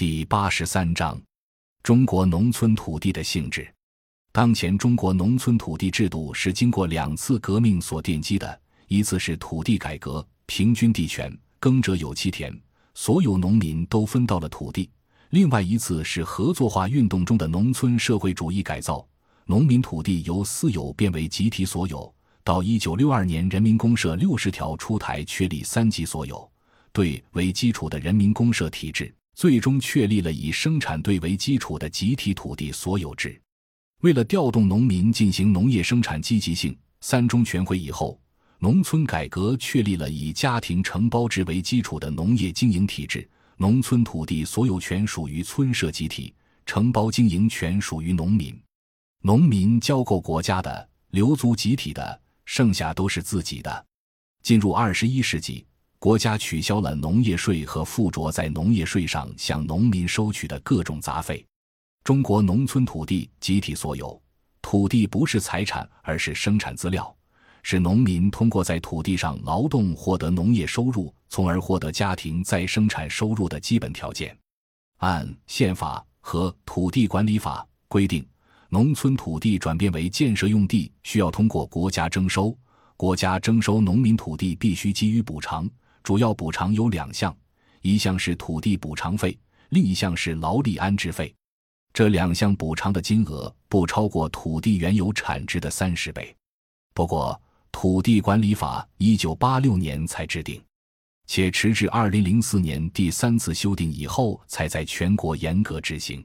第八十三章：中国农村土地的性质。当前中国农村土地制度是经过两次革命所奠基的，一次是土地改革，平均地权，耕者有其田，所有农民都分到了土地；另外一次是合作化运动中的农村社会主义改造，农民土地由私有变为集体所有。到一九六二年，人民公社六十条出台，确立三级所有。对为基础的人民公社体制，最终确立了以生产队为基础的集体土地所有制。为了调动农民进行农业生产积极性，三中全会以后，农村改革确立了以家庭承包制为基础的农业经营体制。农村土地所有权属于村社集体，承包经营权属于农民。农民交够国家的，留足集体的，剩下都是自己的。进入二十一世纪。国家取消了农业税和附着在农业税上向农民收取的各种杂费。中国农村土地集体所有，土地不是财产，而是生产资料，是农民通过在土地上劳动获得农业收入，从而获得家庭再生产收入的基本条件。按宪法和土地管理法规定，农村土地转变为建设用地需要通过国家征收，国家征收农民土地必须给予补偿。主要补偿有两项，一项是土地补偿费，另一项是劳力安置费。这两项补偿的金额不超过土地原有产值的三十倍。不过，土地管理法一九八六年才制定，且迟至二零零四年第三次修订以后才在全国严格执行。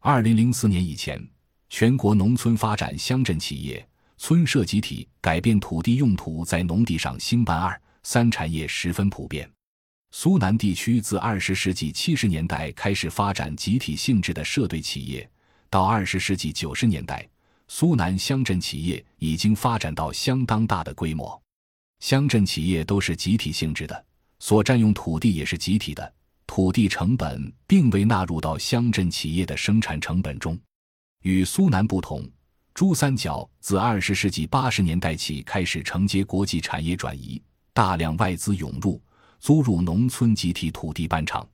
二零零四年以前，全国农村发展乡镇企业、村社集体改变土地用途，在农地上兴办二。三产业十分普遍，苏南地区自二十世纪七十年代开始发展集体性质的社队企业，到二十世纪九十年代，苏南乡镇企业已经发展到相当大的规模。乡镇企业都是集体性质的，所占用土地也是集体的，土地成本并未纳入到乡镇企业的生产成本中。与苏南不同，珠三角自二十世纪八十年代起开始承接国际产业转移。大量外资涌入，租入农村集体土地办厂，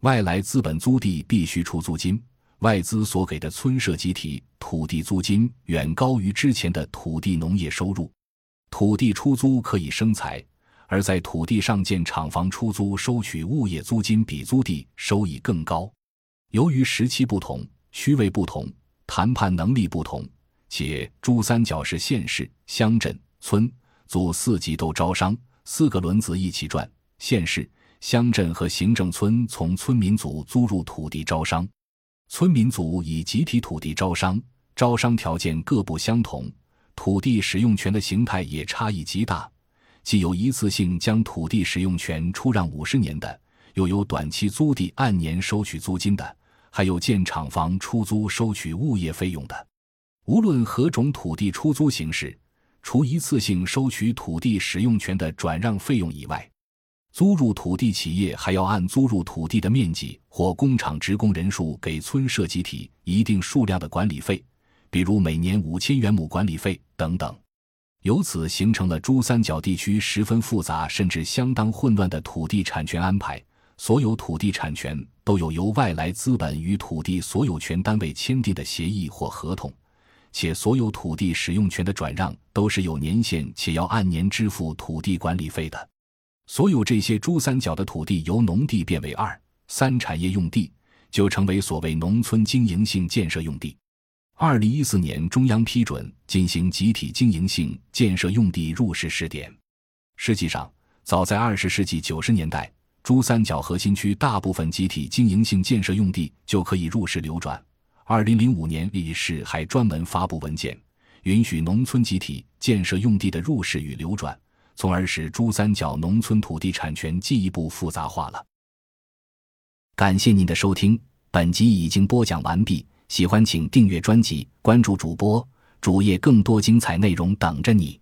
外来资本租地必须出租金，外资所给的村社集体土地租金远高于之前的土地农业收入。土地出租可以生财，而在土地上建厂房出租收取物业租金比租地收益更高。由于时期不同、区位不同、谈判能力不同，且珠三角是县市、乡镇、村、组四级都招商。四个轮子一起转，县市、乡镇和行政村从村民组租入土地招商，村民组以集体土地招商，招商条件各不相同，土地使用权的形态也差异极大，既有一次性将土地使用权出让五十年的，又有短期租地按年收取租金的，还有建厂房出租收取物业费用的。无论何种土地出租形式。除一次性收取土地使用权的转让费用以外，租入土地企业还要按租入土地的面积或工厂职工人数给村社集体一定数量的管理费，比如每年五千元亩管理费等等。由此形成了珠三角地区十分复杂甚至相当混乱的土地产权安排。所有土地产权都有由外来资本与土地所有权单位签订的协议或合同。且所有土地使用权的转让都是有年限，且要按年支付土地管理费的。所有这些珠三角的土地由农地变为二三产业用地，就成为所谓农村经营性建设用地。二零一四年，中央批准进行集体经营性建设用地入市试点。实际上，早在二十世纪九十年代，珠三角核心区大部分集体经营性建设用地就可以入市流转。二零零五年，李氏还专门发布文件，允许农村集体建设用地的入市与流转，从而使珠三角农村土地产权进一步复杂化了。感谢您的收听，本集已经播讲完毕。喜欢请订阅专辑，关注主播主页，更多精彩内容等着你。